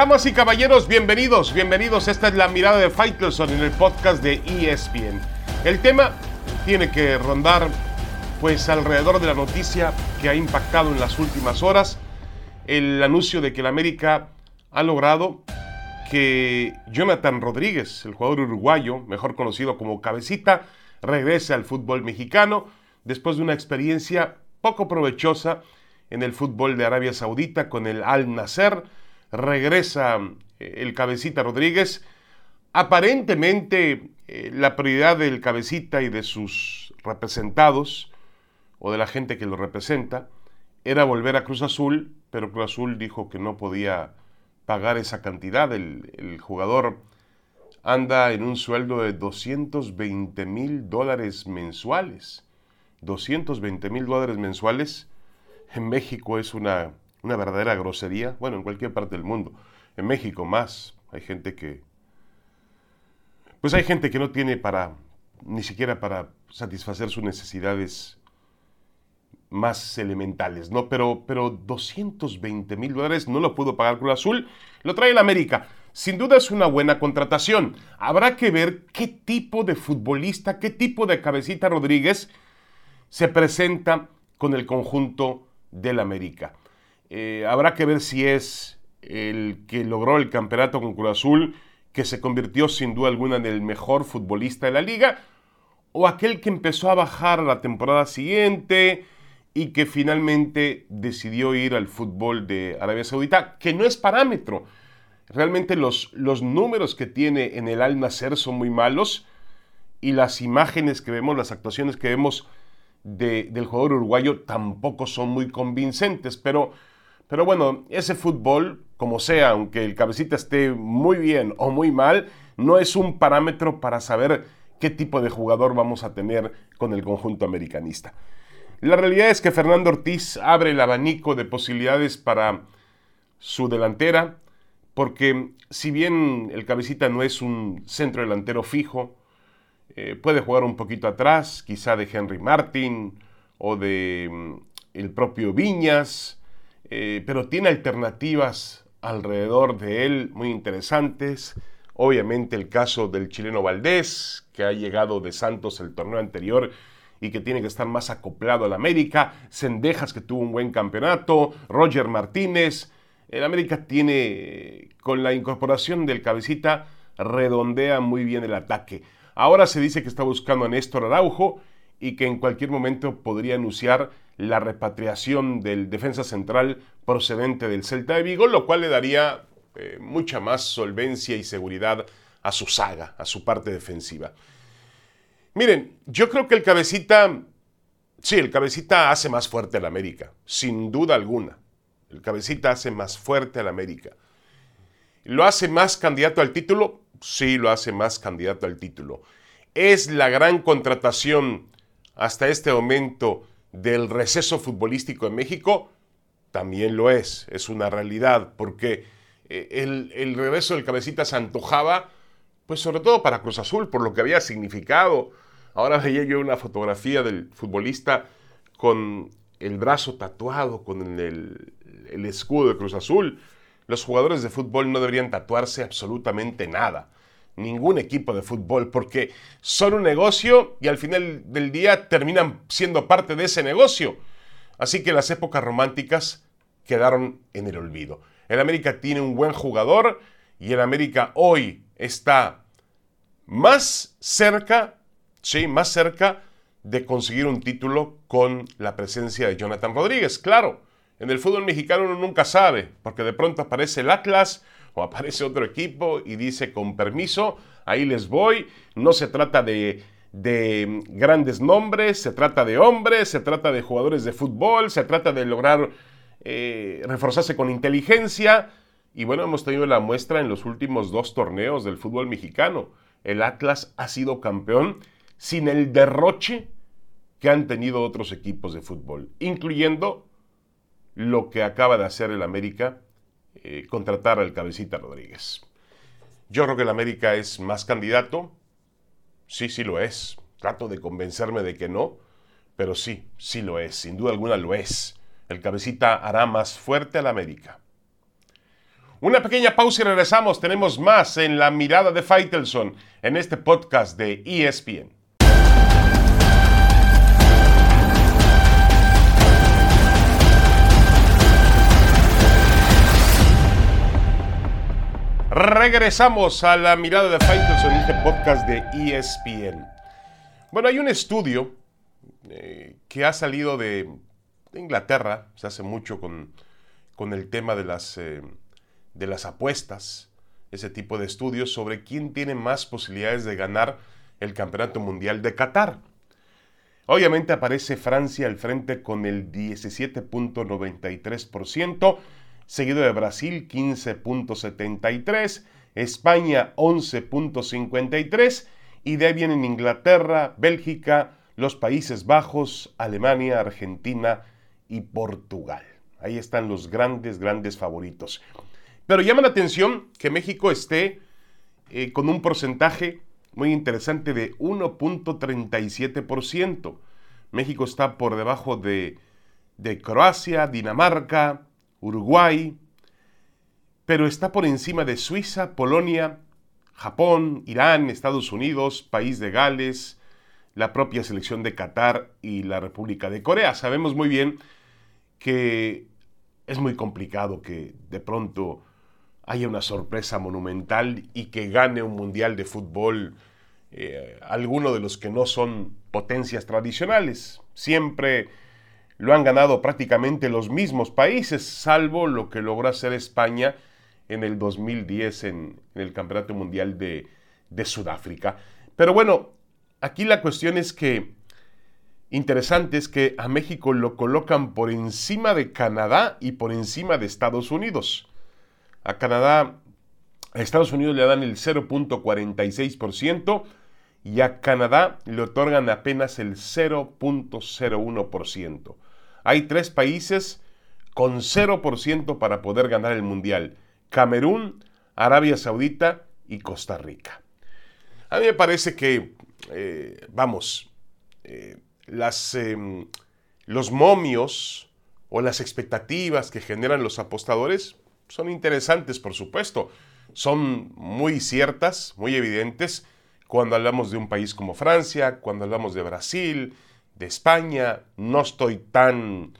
Damas y caballeros, bienvenidos, bienvenidos. Esta es la mirada de Faitelson en el podcast de ESPN. El tema tiene que rondar pues alrededor de la noticia que ha impactado en las últimas horas, el anuncio de que el América ha logrado que Jonathan Rodríguez, el jugador uruguayo, mejor conocido como Cabecita, regrese al fútbol mexicano después de una experiencia poco provechosa en el fútbol de Arabia Saudita con el Al Nasser. Regresa eh, el Cabecita Rodríguez. Aparentemente eh, la prioridad del Cabecita y de sus representados o de la gente que lo representa era volver a Cruz Azul, pero Cruz Azul dijo que no podía pagar esa cantidad. El, el jugador anda en un sueldo de 220 mil dólares mensuales. 220 mil dólares mensuales en México es una, una verdadera grosería. Bueno, en cualquier parte del mundo. En México más. Hay gente que... Pues hay gente que no tiene para, ni siquiera para satisfacer sus necesidades más elementales, ¿no? Pero, pero 220 mil dólares no lo pudo pagar Cruz Azul, lo trae el América. Sin duda es una buena contratación. Habrá que ver qué tipo de futbolista, qué tipo de cabecita Rodríguez se presenta con el conjunto del América. Eh, habrá que ver si es el que logró el campeonato con Cruz Azul, que se convirtió sin duda alguna en el mejor futbolista de la liga, o aquel que empezó a bajar la temporada siguiente y que finalmente decidió ir al fútbol de Arabia Saudita, que no es parámetro. Realmente los, los números que tiene en el Al Nacer son muy malos y las imágenes que vemos, las actuaciones que vemos del jugador uruguayo tampoco son muy convincentes, pero, pero bueno, ese fútbol, como sea, aunque el cabecita esté muy bien o muy mal, no es un parámetro para saber qué tipo de jugador vamos a tener con el conjunto americanista. La realidad es que Fernando Ortiz abre el abanico de posibilidades para su delantera, porque si bien el cabecita no es un centro delantero fijo, eh, puede jugar un poquito atrás, quizá de Henry Martin o de mm, el propio Viñas, eh, pero tiene alternativas alrededor de él muy interesantes. Obviamente el caso del chileno Valdés, que ha llegado de Santos el torneo anterior y que tiene que estar más acoplado al América, Sendejas que tuvo un buen campeonato, Roger Martínez. El América tiene, con la incorporación del cabecita, redondea muy bien el ataque. Ahora se dice que está buscando a Néstor Araujo y que en cualquier momento podría anunciar la repatriación del defensa central procedente del Celta de Vigo, lo cual le daría eh, mucha más solvencia y seguridad a su saga, a su parte defensiva. Miren, yo creo que el cabecita, sí, el cabecita hace más fuerte al América, sin duda alguna. El cabecita hace más fuerte al América. ¿Lo hace más candidato al título? Sí, lo hace más candidato al título. Es la gran contratación hasta este momento del receso futbolístico en México. También lo es, es una realidad, porque eh, el, regreso del cabecita se antojaba pues sobre todo para Cruz Azul, por lo que había significado. Ahora veía yo una fotografía del futbolista con el brazo tatuado, con el, el escudo de Cruz Azul. Los jugadores de fútbol no deberían tatuarse absolutamente nada. Ningún equipo de fútbol, porque son un negocio y al final del día terminan siendo parte de ese negocio. Así que las épocas románticas quedaron en el olvido. El América tiene un buen jugador y el América hoy está más cerca, sí, más cerca de conseguir un título con la presencia de Jonathan Rodríguez. Claro, en el fútbol mexicano uno nunca sabe, porque de pronto aparece el Atlas o aparece otro equipo y dice con permiso, ahí les voy, no se trata de, de grandes nombres, se trata de hombres, se trata de jugadores de fútbol, se trata de lograr eh, reforzarse con inteligencia, y bueno, hemos tenido la muestra en los últimos dos torneos del fútbol mexicano. El Atlas ha sido campeón sin el derroche que han tenido otros equipos de fútbol, incluyendo lo que acaba de hacer el América, eh, contratar al cabecita Rodríguez. Yo creo que el América es más candidato. Sí, sí lo es. Trato de convencerme de que no, pero sí, sí lo es. Sin duda alguna lo es. El cabecita hará más fuerte al América. Una pequeña pausa y regresamos. Tenemos más en la mirada de Faitelson en este podcast de ESPN. Regresamos a la mirada de Faitelson en este podcast de ESPN. Bueno, hay un estudio eh, que ha salido de, Inglaterra, se hace mucho con, el tema de las, eh, de las apuestas, ese tipo de estudios sobre quién tiene más posibilidades de ganar el Campeonato Mundial de Qatar. Obviamente aparece Francia al frente con el 17.93%, seguido de Brasil 15.73%, España 11.53% y de ahí vienen Inglaterra, Bélgica, los Países Bajos, Alemania, Argentina y Portugal. Ahí están los grandes, grandes favoritos. Pero llama la atención que México esté eh, con un porcentaje muy interesante de 1.37%. México está por debajo de, de Croacia, Dinamarca, Uruguay, pero está por encima de Suiza, Polonia, Japón, Irán, Estados Unidos, País de Gales, la propia selección de Qatar y la República de Corea. Sabemos muy bien que es muy complicado que de pronto haya una sorpresa monumental y que gane un mundial de fútbol eh, alguno de los que no son potencias tradicionales. Siempre lo han ganado prácticamente los mismos países, salvo lo que logró hacer España en el 2010 en, el Campeonato Mundial de, de, Sudáfrica. Pero bueno, aquí la cuestión es que, interesante es que a México lo colocan por encima de Canadá y por encima de Estados Unidos. A Canadá, a Estados Unidos le dan el 0.46%, y a Canadá le otorgan apenas el 0.01%. Hay tres países con 0% para poder ganar el Mundial. Camerún, Arabia Saudita y Costa Rica. A mí me parece que, eh, vamos, eh, las, em, los momios o las expectativas que generan los apostadores son interesantes, por supuesto. Son muy ciertas, muy evidentes cuando hablamos de un país como Francia, cuando hablamos de Brasil, de España, no estoy tan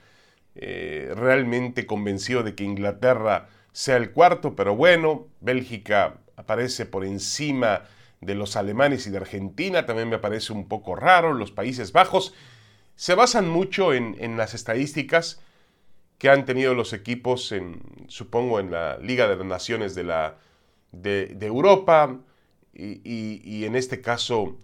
eh, realmente convencido de que Inglaterra sea el cuarto, pero bueno, Bélgica aparece por encima de los alemanes y de Argentina, también me parece un poco raro, los Países Bajos se basan mucho en, las estadísticas que han tenido los equipos, en, supongo, en la Liga de las Naciones de, la, de Europa, y, en este caso,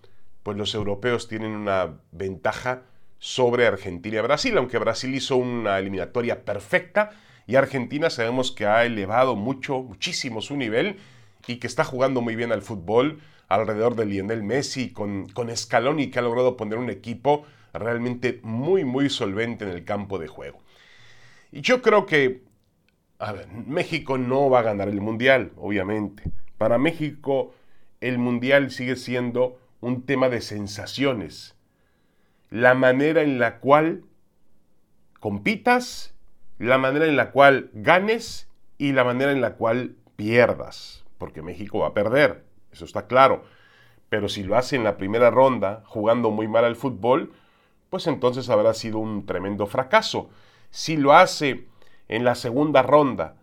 pues los europeos tienen una ventaja sobre Argentina y Brasil, aunque Brasil hizo una eliminatoria perfecta y Argentina sabemos que ha elevado mucho, muchísimo su nivel y que está jugando muy bien al fútbol alrededor de Lionel Messi con, con Scaloni que ha logrado poner un equipo realmente muy, muy solvente en el campo de juego. Y yo creo que, a ver, México no va a ganar el Mundial, obviamente. Para México el mundial sigue siendo un tema de sensaciones. La manera en la cual compitas, la manera en la cual ganes y la manera en la cual pierdas. Porque México va a perder, eso está claro. Pero si lo hace en la primera ronda, jugando muy mal al fútbol, pues entonces habrá sido un tremendo fracaso. Si lo hace en la segunda ronda,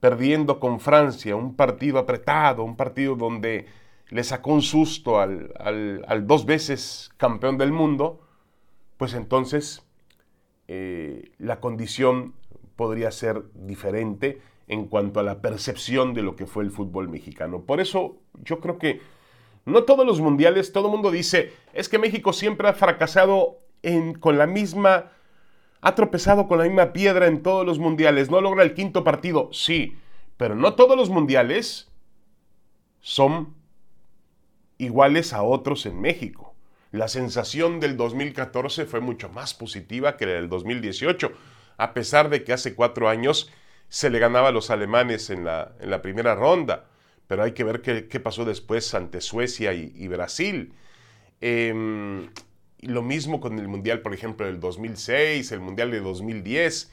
perdiendo con Francia, un partido apretado, un partido donde le sacó un susto al, dos veces campeón del mundo, pues entonces eh, la condición podría ser diferente en cuanto a la percepción de lo que fue el fútbol mexicano. Por eso yo creo que no todos los mundiales, todo el mundo dice, es que México siempre ha fracasado en, con la misma, ha tropezado con la misma piedra en todos los mundiales, no logra el quinto partido, sí, pero no todos los mundiales son iguales a otros en México. La sensación del 2014 fue mucho más positiva que la del 2018, a pesar de que hace cuatro años se le ganaba a los alemanes en la, en la primera ronda. Pero hay que ver qué, pasó después ante Suecia y, Brasil. Em, lo mismo con el Mundial, por ejemplo, del 2006, el Mundial de 2010.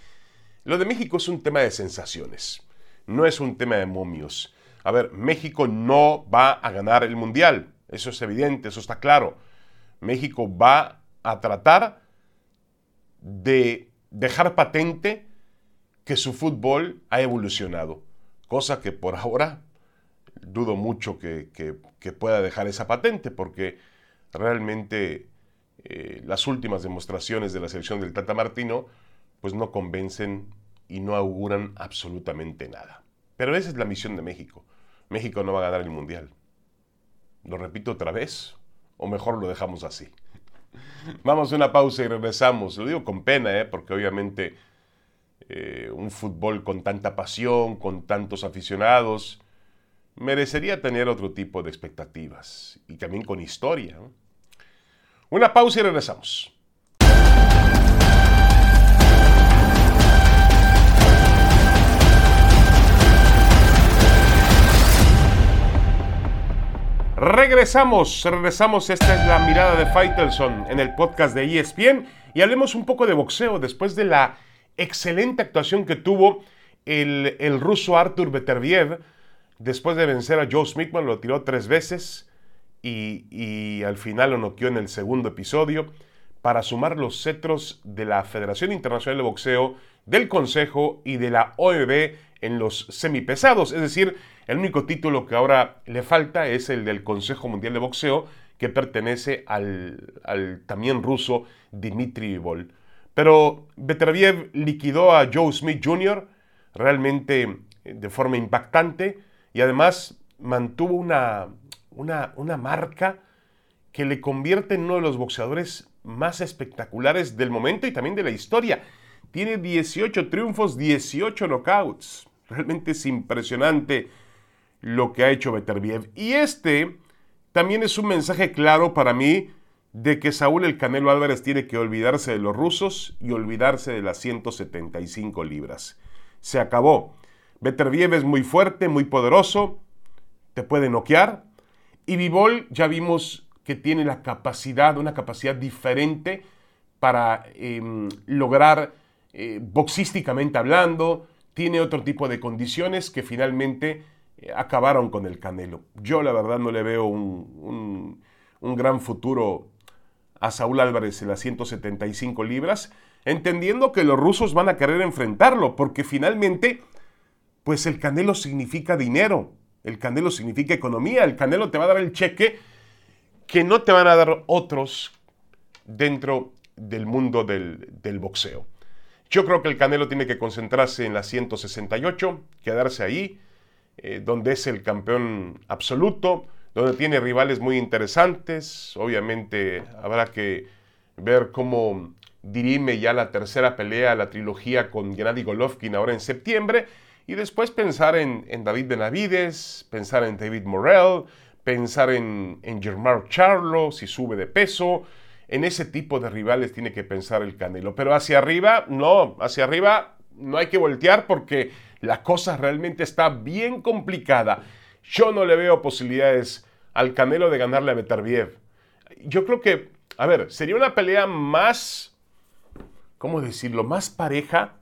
Lo de México es un tema de sensaciones. no es un tema de momios. A ver, México no va a ganar el Mundial, eso es evidente, eso está claro. México va a tratar de dejar patente que su fútbol ha evolucionado, cosa que por ahora dudo mucho que, pueda dejar esa patente, porque realmente eh, las últimas demostraciones de la selección del Tata Martino pues no convencen y no auguran absolutamente nada. Pero esa es la misión de México. México no va a ganar el Mundial. Lo repito otra vez, o mejor lo dejamos así. Vamos a una pausa y regresamos. Lo digo con pena, ¿eh? porque obviamente eh, un fútbol con tanta pasión, con tantos aficionados, merecería tener otro tipo de expectativas y también con historia. Una pausa y regresamos. Regresamos, regresamos. Esta es la mirada de Faitelson en el podcast de ESPN y hablemos un poco de boxeo después de la excelente actuación que tuvo el, el ruso Artur Beterbiev después de vencer a Joe Smithman, lo tiró tres veces y, al final lo noqueó en el segundo episodio para sumar los cetros de la Federación Internacional de Boxeo, del Consejo y de la OEB en los semipesados. Es decir, el único título que ahora le falta es el del Consejo Mundial de Boxeo, que pertenece al, también ruso Dmitry Vivol. Pero Beterbiev liquidó a Joe Smith Jr. realmente de forma impactante y además mantuvo una, una, marca que le convierte en uno de los boxeadores más espectaculares del momento y también de la historia. Tiene 18 triunfos, 18 knockouts. Realmente es impresionante lo que ha hecho Beterbiev. Y este también es un mensaje claro para mí de que Saúl el Canelo Álvarez tiene que olvidarse de los rusos y olvidarse de las 175 libras. Se acabó. Beterbiev es muy fuerte, muy poderoso, te puede noquear. Y Vivol ya vimos que tiene la capacidad, una capacidad diferente para em, lograr, eh, boxísticamente hablando, tiene otro tipo de condiciones que finalmente eh, acabaron con el Canelo. Yo la verdad no le veo un, un gran futuro a Saúl Álvarez en las 175 libras, entendiendo que los rusos van a querer enfrentarlo, porque finalmente pues el Canelo significa dinero, el Canelo significa economía, el Canelo te va a dar el cheque que no te van a dar otros dentro del mundo del, boxeo. Yo creo que el Canelo tiene que concentrarse en la 168, quedarse ahí, eh, donde es el campeón absoluto, donde tiene rivales muy interesantes. Obviamente habrá que ver cómo dirime ya la tercera pelea, la trilogía con Gennady Golovkin ahora en septiembre y después pensar en, David Benavides, pensar en David Morrell, pensar en, en Germán Charlo, si sube de peso. En ese tipo de rivales tiene que pensar el Canelo. Pero hacia arriba, no, hacia arriba no hay que voltear porque la cosa realmente está bien complicada. Yo no le veo posibilidades al Canelo de ganarle a Beterbiev. Yo creo que, a ver, sería una pelea más, ¿cómo decirlo?, más pareja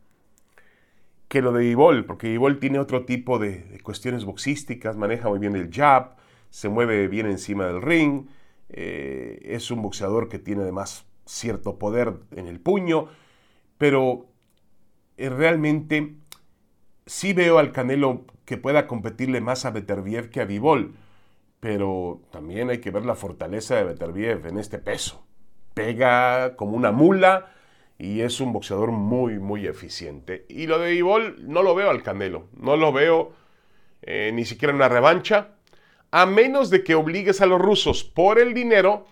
que lo de Ivol, porque Ivol tiene otro tipo de, cuestiones boxísticas, maneja muy bien el jab, se mueve bien encima del ring, eh, es un boxeador que tiene además cierto poder en el puño, pero eh, realmente sí veo al Canelo que pueda competirle más a Beterbiev que a Vivol, pero también hay que ver la fortaleza de Beterbiev en este peso. Pega como una mula, y es un boxeador muy, muy eficiente. Y lo de Ivol no lo veo al Canelo, no lo veo eh, ni siquiera en una revancha, a menos de que obligues a los rusos por el dinero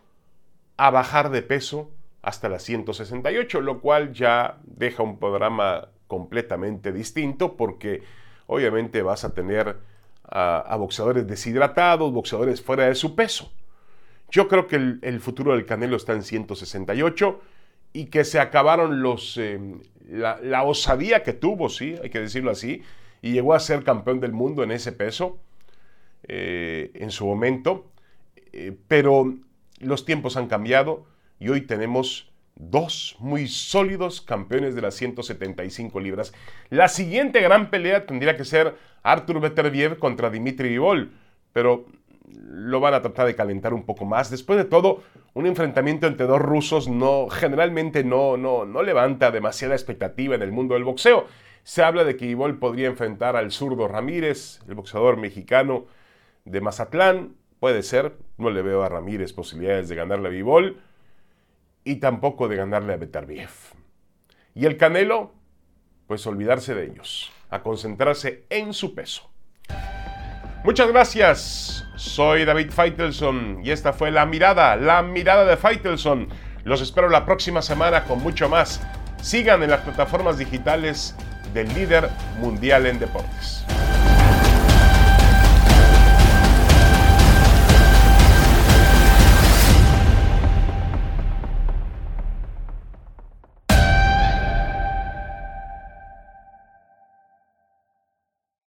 a bajar de peso hasta las 168, lo cual ya deja un programa completamente distinto porque obviamente vas a tener a, boxeadores deshidratados, boxeadores fuera de su peso. Yo creo que el, futuro del Canelo está en 168 y que se acabaron los, eh, la, osadía que tuvo, sí, hay que decirlo así, y llegó a ser campeón del mundo en ese peso eh, en su momento, eh, pero los tiempos han cambiado y hoy tenemos dos muy sólidos campeones de las 175 libras. La siguiente gran pelea tendría que ser Artur Beterbiev contra Dimitri Vivol, pero lo van a tratar de calentar un poco más. Después de todo, un enfrentamiento entre dos rusos no, generalmente no, no, no levanta demasiada expectativa en el mundo del boxeo. Se habla de que Vivol podría enfrentar al zurdo Ramírez, el boxeador mexicano de Mazatlán. Puede ser, no le veo a Ramírez posibilidades de ganarle a Vivol y tampoco de ganarle a Beterbiev. Y el Canelo, pues olvidarse de ellos, a concentrarse en su peso. Muchas gracias. Soy David Feitelson y esta fue la mirada, la mirada de Feitelson. Los espero la próxima semana con mucho más. Sigan en las plataformas digitales del líder mundial en deportes.